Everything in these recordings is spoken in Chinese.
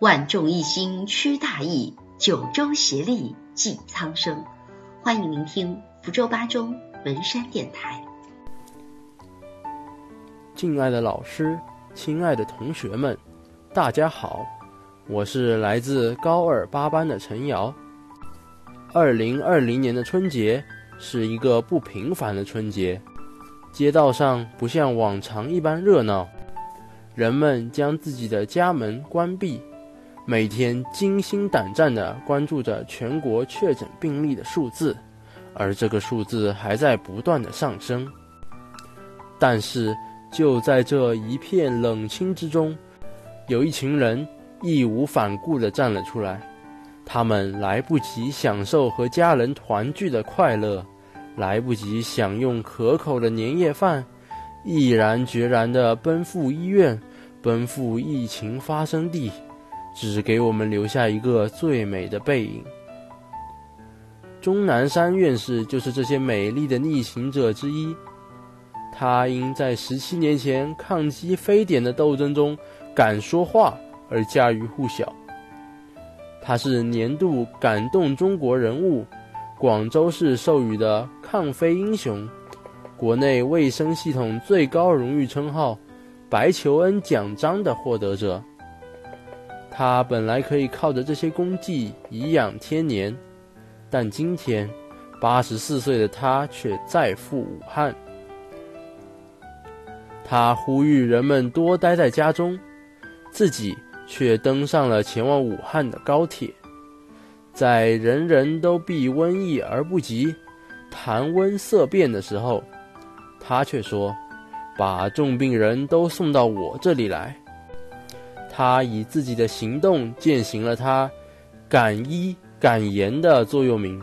万众一心驱大疫，九州协力济苍生。欢迎聆听福州八中文山电台。敬爱的老师，亲爱的同学们，大家好，我是来自高二八班的陈瑶。二零二零年的春节是一个不平凡的春节，街道上不像往常一般热闹。人们将自己的家门关闭，每天惊心胆战地关注着全国确诊病例的数字，而这个数字还在不断的上升。但是就在这一片冷清之中，有一群人义无反顾地站了出来。他们来不及享受和家人团聚的快乐，来不及享用可口的年夜饭。毅然决然地奔赴医院，奔赴疫情发生地，只给我们留下一个最美的背影。钟南山院士就是这些美丽的逆行者之一。他因在十七年前抗击非典的斗争中敢说话而家喻户晓。他是年度感动中国人物，广州市授予的抗非英雄。国内卫生系统最高荣誉称号“白求恩奖章”的获得者，他本来可以靠着这些功绩颐养天年，但今天，八十四岁的他却再赴武汉。他呼吁人们多待在家中，自己却登上了前往武汉的高铁，在人人都避瘟疫而不及、谈瘟色变的时候。他却说：“把重病人都送到我这里来。”他以自己的行动践行了他敢医敢言的座右铭。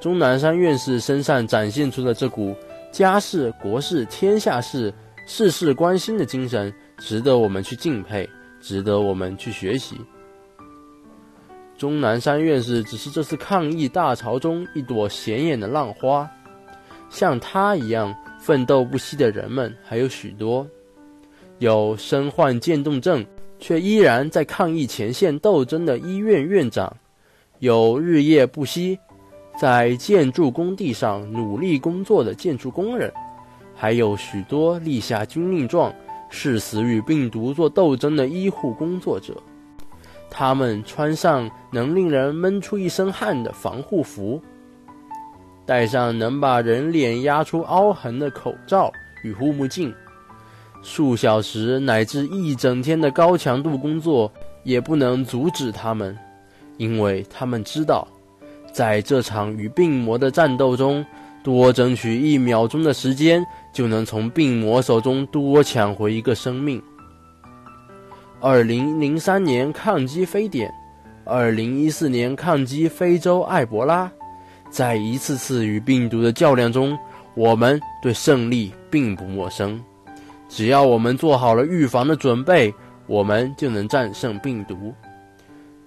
钟南山院士身上展现出的这股家事国事天下事事事关心的精神，值得我们去敬佩，值得我们去学习。钟南山院士只是这次抗疫大潮中一朵显眼的浪花，像他一样。奋斗不息的人们还有许多，有身患渐冻症却依然在抗疫前线斗争的医院院长，有日夜不息在建筑工地上努力工作的建筑工人，还有许多立下军令状誓死与病毒做斗争的医护工作者。他们穿上能令人闷出一身汗的防护服。戴上能把人脸压出凹痕的口罩与护目镜，数小时乃至一整天的高强度工作也不能阻止他们，因为他们知道，在这场与病魔的战斗中，多争取一秒钟的时间，就能从病魔手中多抢回一个生命。二零零三年抗击非典，二零一四年抗击非洲埃博拉。在一次次与病毒的较量中，我们对胜利并不陌生。只要我们做好了预防的准备，我们就能战胜病毒。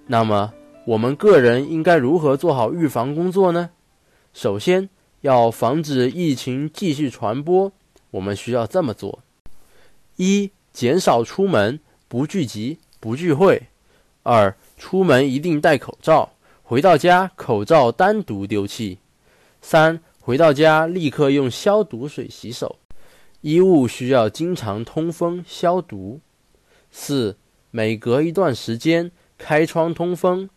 那么，我们个人应该如何做好预防工作呢？首先，要防止疫情继续传播，我们需要这么做：一、减少出门，不聚集，不聚会；二、出门一定戴口罩。回到家，口罩单独丢弃。三，回到家立刻用消毒水洗手。衣物需要经常通风消毒。四，每隔一段时间开窗通风，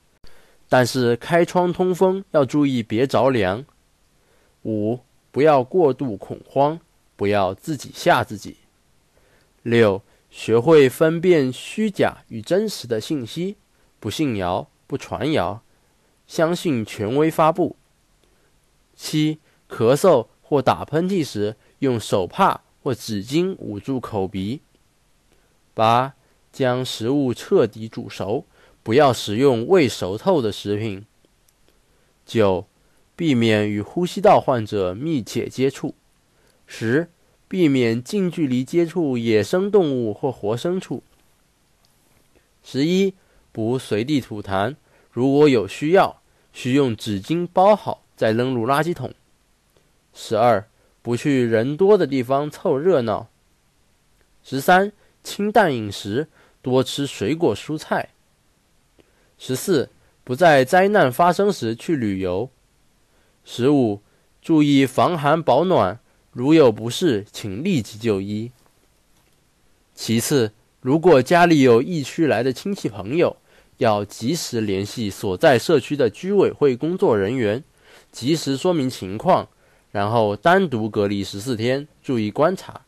但是开窗通风要注意别着凉。五，不要过度恐慌，不要自己吓自己。六，学会分辨虚假与真实的信息，不信谣，不传谣。相信权威发布。七、咳嗽或打喷嚏时，用手帕或纸巾捂住口鼻。八、将食物彻底煮熟，不要食用未熟透的食品。九、避免与呼吸道患者密切接触。十、避免近距离接触野生动物或活牲畜。十一、不随地吐痰。如果有需要，需用纸巾包好再扔入垃圾桶。十二，不去人多的地方凑热闹。十三，清淡饮食，多吃水果蔬菜。十四，不在灾难发生时去旅游。十五，注意防寒保暖，如有不适，请立即就医。其次，如果家里有疫区来的亲戚朋友，要及时联系所在社区的居委会工作人员，及时说明情况，然后单独隔离十四天，注意观察。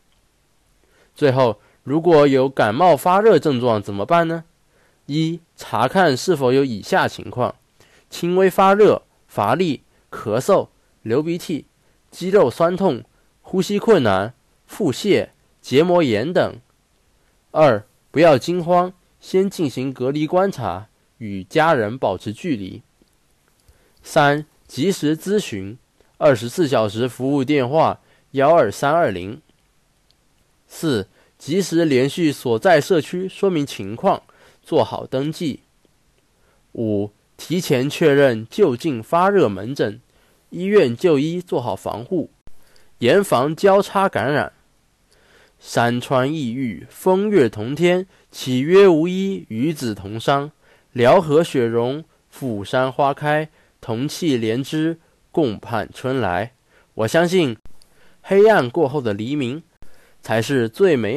最后，如果有感冒发热症状怎么办呢？一、查看是否有以下情况：轻微发热、乏力、咳嗽、流鼻涕、肌肉酸痛、呼吸困难、腹泻、结膜炎等。二、不要惊慌，先进行隔离观察，与家人保持距离。三、及时咨询，二十四小时服务电话幺二三二零。四、及时联系所在社区说明情况，做好登记。五、提前确认就近发热门诊、医院就医，做好防护，严防交叉感染。山川异域，风月同天，岂曰无衣？与子同裳，辽河雪融，釜山花开，同气连枝，共盼春来。我相信，黑暗过后的黎明，才是最美。